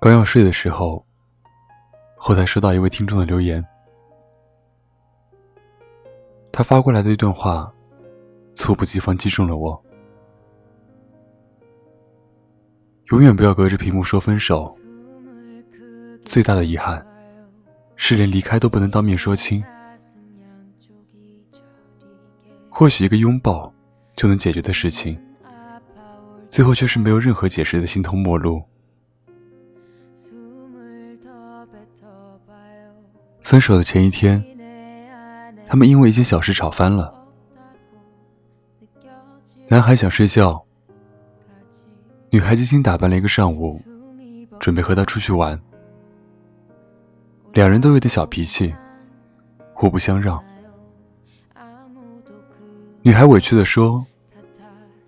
刚要睡的时候，后台收到一位听众的留言。他发过来的一段话，猝不及防击中了我。永远不要隔着屏幕说分手。最大的遗憾，是连离开都不能当面说清。或许一个拥抱就能解决的事情，最后却是没有任何解释的形同陌路。分手的前一天，他们因为一件小事吵翻了。男孩想睡觉，女孩精心打扮了一个上午，准备和他出去玩。两人都有点小脾气，互不相让。女孩委屈地说：“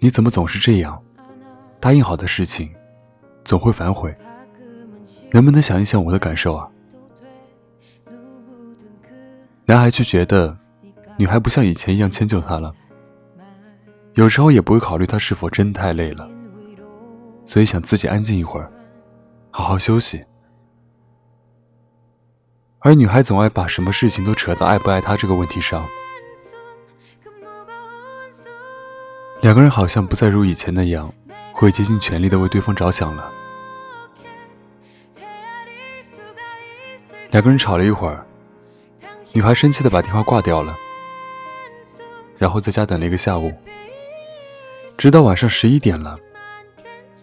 你怎么总是这样？答应好的事情，总会反悔。能不能想一想我的感受啊？”男孩却觉得，女孩不像以前一样迁就他了，有时候也不会考虑他是否真太累了，所以想自己安静一会儿，好好休息。而女孩总爱把什么事情都扯到爱不爱他这个问题上，两个人好像不再如以前那样，会竭尽全力的为对方着想了。两个人吵了一会儿。女孩生气的把电话挂掉了，然后在家等了一个下午，直到晚上十一点了，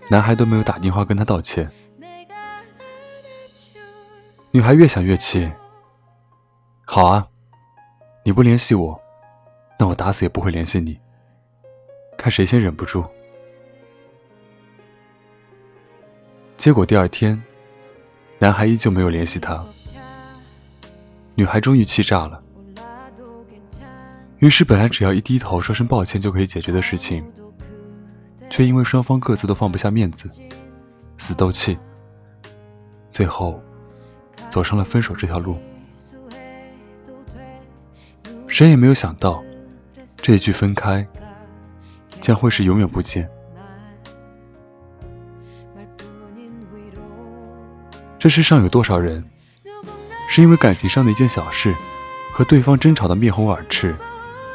男孩都没有打电话跟她道歉。女孩越想越气，好啊，你不联系我，那我打死也不会联系你，看谁先忍不住。结果第二天，男孩依旧没有联系她。女孩终于气炸了，于是本来只要一低头说声抱歉就可以解决的事情，却因为双方各自都放不下面子，死斗气，最后走上了分手这条路。谁也没有想到，这一句分开，将会是永远不见。这世上有多少人？是因为感情上的一件小事，和对方争吵的面红耳赤，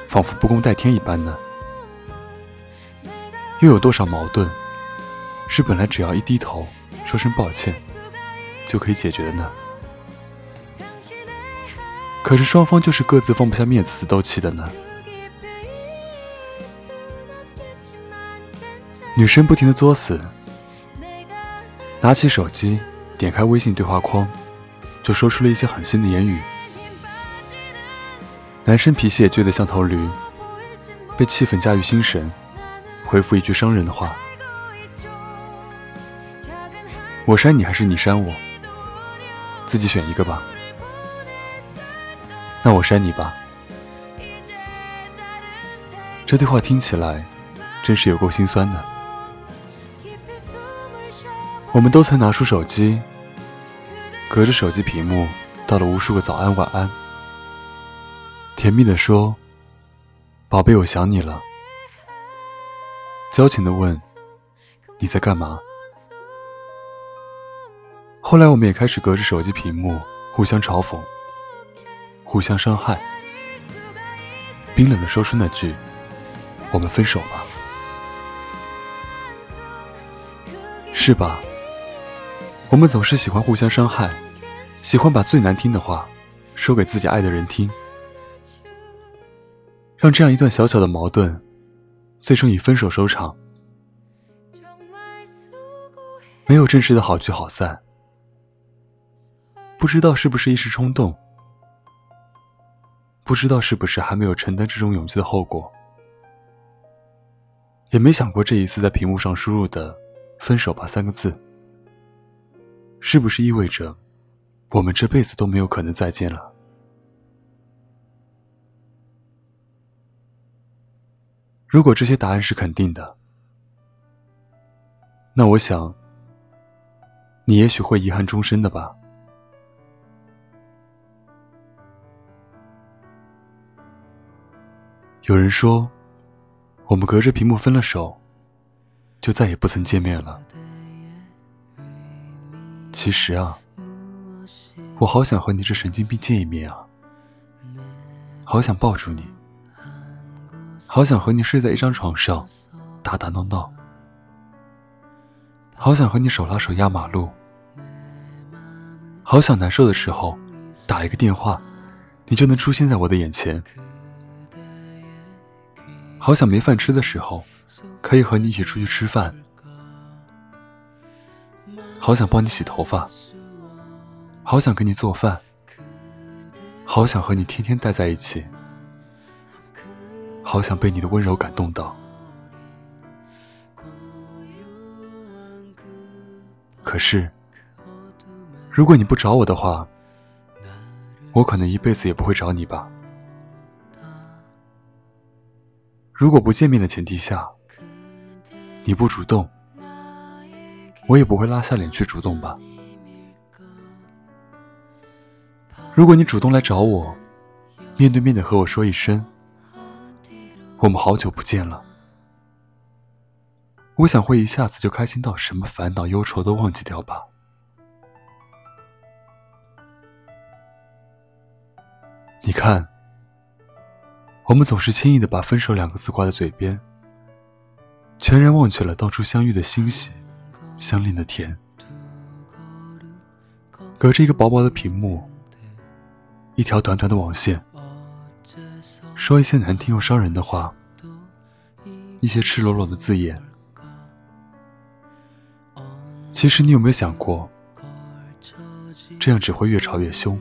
仿佛不共戴天一般呢？又有多少矛盾，是本来只要一低头说声抱歉，就可以解决的呢？可是双方就是各自放不下面子，死斗气的呢？女生不停的作死，拿起手机，点开微信对话框。就说出了一些狠心的言语。男生脾气也倔得像头驴，被气愤驾驭心神，回复一句伤人的话：“我删你还是你删我？自己选一个吧。那我删你吧。”这句话听起来真是有够心酸的。我们都曾拿出手机。隔着手机屏幕，道了无数个早安晚安，甜蜜的说：“宝贝，我想你了。”矫情的问：“你在干嘛？”后来，我们也开始隔着手机屏幕互相嘲讽，互相伤害，冰冷的说出那句：“我们分手吧。”是吧？我们总是喜欢互相伤害。喜欢把最难听的话说给自己爱的人听，让这样一段小小的矛盾最终以分手收场。没有正式的好聚好散，不知道是不是一时冲动，不知道是不是还没有承担这种勇气的后果，也没想过这一次在屏幕上输入的“分手吧”三个字，是不是意味着。我们这辈子都没有可能再见了。如果这些答案是肯定的，那我想，你也许会遗憾终身的吧。有人说，我们隔着屏幕分了手，就再也不曾见面了。其实啊，我好想和你这神经病见一面啊，好想抱住你，好想和你睡在一张床上，打打闹闹，好想和你手拉手压马路，好想难受的时候打一个电话，你就能出现在我的眼前，好想没饭吃的时候可以和你一起出去吃饭。好想帮你洗头发，好想给你做饭，好想和你天天待在一起，好想被你的温柔感动到。可是，如果你不找我的话，我可能一辈子也不会找你吧。如果不见面的前提下，你不主动。我也不会拉下脸去主动吧。如果你主动来找我，面对面的和我说一声“我们好久不见了”，我想会一下子就开心到什么烦恼忧愁都忘记掉吧。你看，我们总是轻易的把“分手”两个字挂在嘴边，全然忘却了当初相遇的欣喜。相恋的甜，隔着一个薄薄的屏幕，一条短短的网线，说一些难听又伤人的话，一些赤裸裸的字眼。其实你有没有想过，这样只会越吵越凶？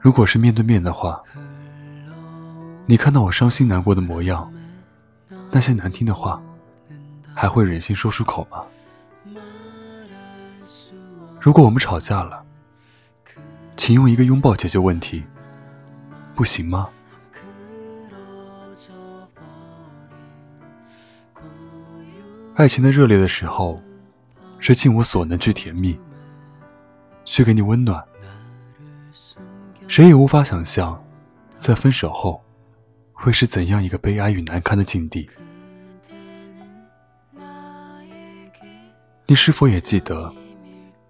如果是面对面的话，你看到我伤心难过的模样，那些难听的话。还会忍心说出口吗？如果我们吵架了，请用一个拥抱解决问题，不行吗？爱情的热烈的时候，是尽我所能去甜蜜，去给你温暖。谁也无法想象，在分手后，会是怎样一个悲哀与难堪的境地。你是否也记得，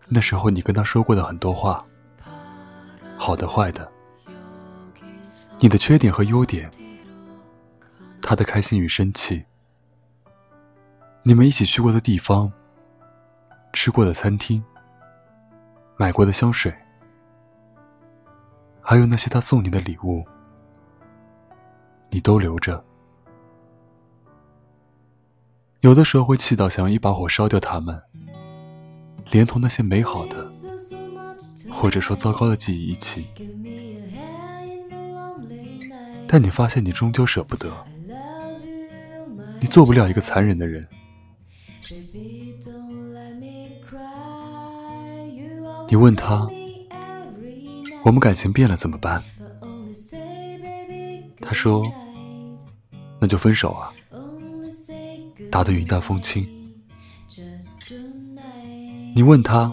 那时候你跟他说过的很多话，好的坏的，你的缺点和优点，他的开心与生气，你们一起去过的地方，吃过的餐厅，买过的香水，还有那些他送你的礼物，你都留着。有的时候会气到想要一把火烧掉他们，连同那些美好的，或者说糟糕的记忆一起。但你发现你终究舍不得，你做不了一个残忍的人。你问他，我们感情变了怎么办？他说，那就分手啊。打得云淡风轻。你问他，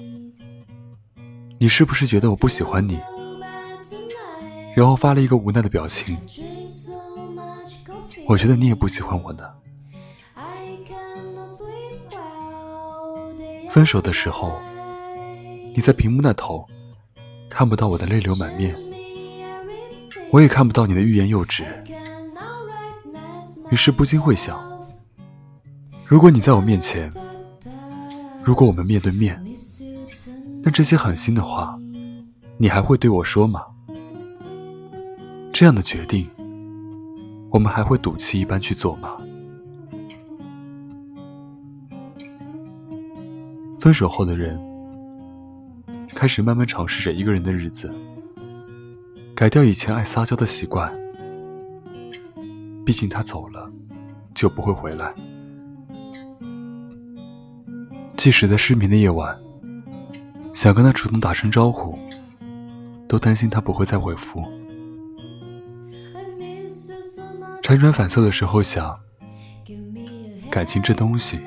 你是不是觉得我不喜欢你？然后发了一个无奈的表情。我觉得你也不喜欢我呢。分手的时候，你在屏幕那头看不到我的泪流满面，我也看不到你的欲言又止，于是不禁会想。如果你在我面前，如果我们面对面，那这些狠心的话，你还会对我说吗？这样的决定，我们还会赌气一般去做吗？分手后的人，开始慢慢尝试着一个人的日子，改掉以前爱撒娇的习惯。毕竟他走了，就不会回来。即使在失眠的夜晚，想跟他主动打声招呼，都担心他不会再回复。辗转反侧的时候想，感情这东西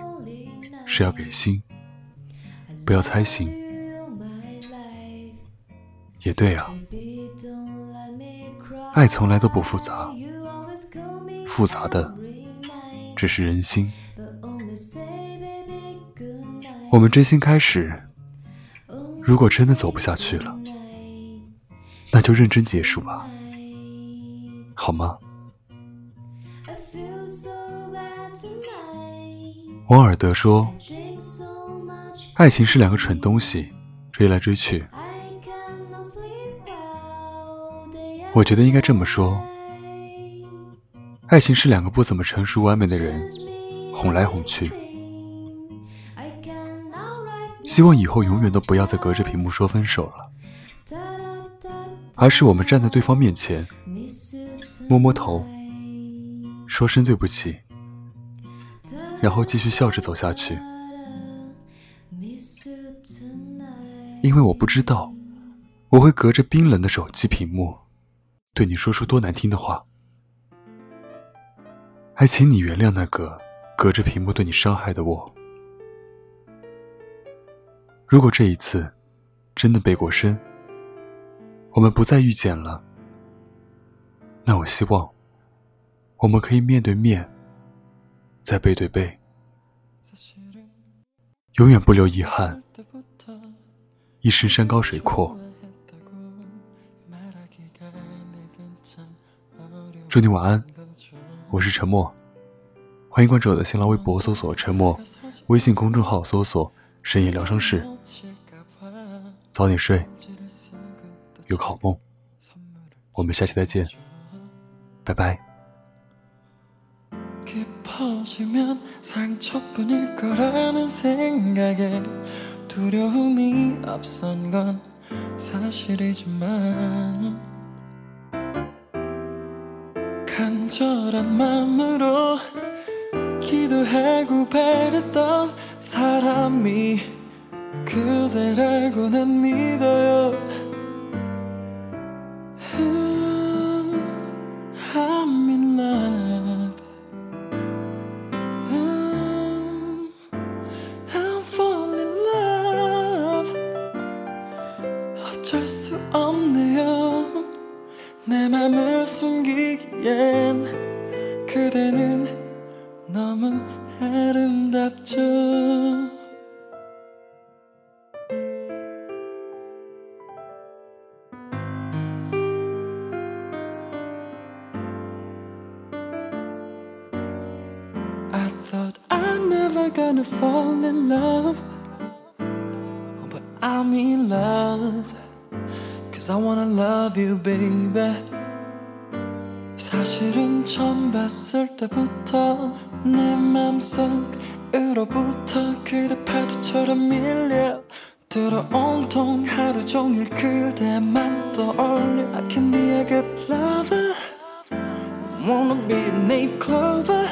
是要给心，不要猜心。也对啊，爱从来都不复杂，复杂的只是人心。我们真心开始，如果真的走不下去了，那就认真结束吧，好吗？王尔德说：“爱情是两个蠢东西追来追去。”我觉得应该这么说：爱情是两个不怎么成熟完美的人哄来哄去。希望以后永远都不要再隔着屏幕说分手了，而是我们站在对方面前，摸摸头，说声对不起，然后继续笑着走下去。因为我不知道，我会隔着冰冷的手机屏幕，对你说出多难听的话，还请你原谅那个隔着屏幕对你伤害的我。如果这一次真的背过身，我们不再遇见了，那我希望我们可以面对面，再背对背，永远不留遗憾，一生山高水阔。祝你晚安，我是陈默，欢迎关注我的新浪微博搜索“陈默”，微信公众号搜索。深夜疗伤室，早点睡，有个好梦。我们下期再见，拜拜。 람이 그대라고 난 믿어요. I'm in love. I'm falling love. 어쩔 수 없네요. 내 맘을 숨기기엔 그대는 너무 아름답죠 I thought I'm never gonna fall in love But I'm in love Cause I wanna love you baby 사실은 처음 봤을 때부터 내 맘속으로부터 그대 파도처럼 밀려 들어 온통 하루 종일 그대만 떠올려 I can be a good lover. Wanna be a name clover.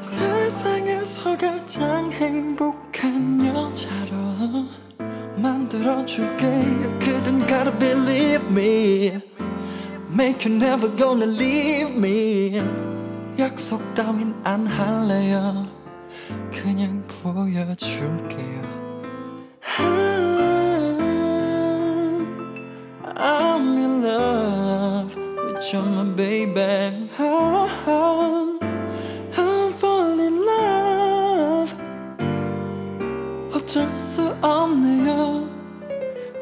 세상에서 가장 행복한 여자로 만들어줄게 그댄 gotta believe me Make you never gonna leave me 약속 따윈 안 할래요 그냥 보여줄게요 I'm in love with you my baby I'm falling in love 어쩔 수 없네요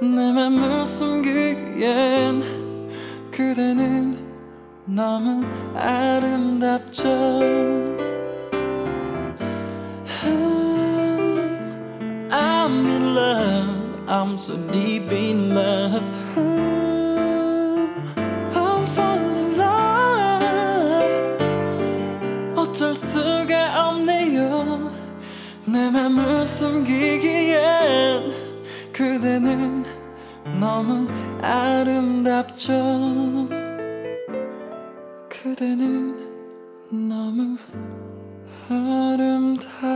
내 맘을 숨기기엔 그대는 너무 아름답죠 I'm in love I'm so deep in love I'm falling in love 어쩔 수가 없네요 내 맘을 숨기기엔 그대는 너무 아름답죠. 그대는 너무 아름답죠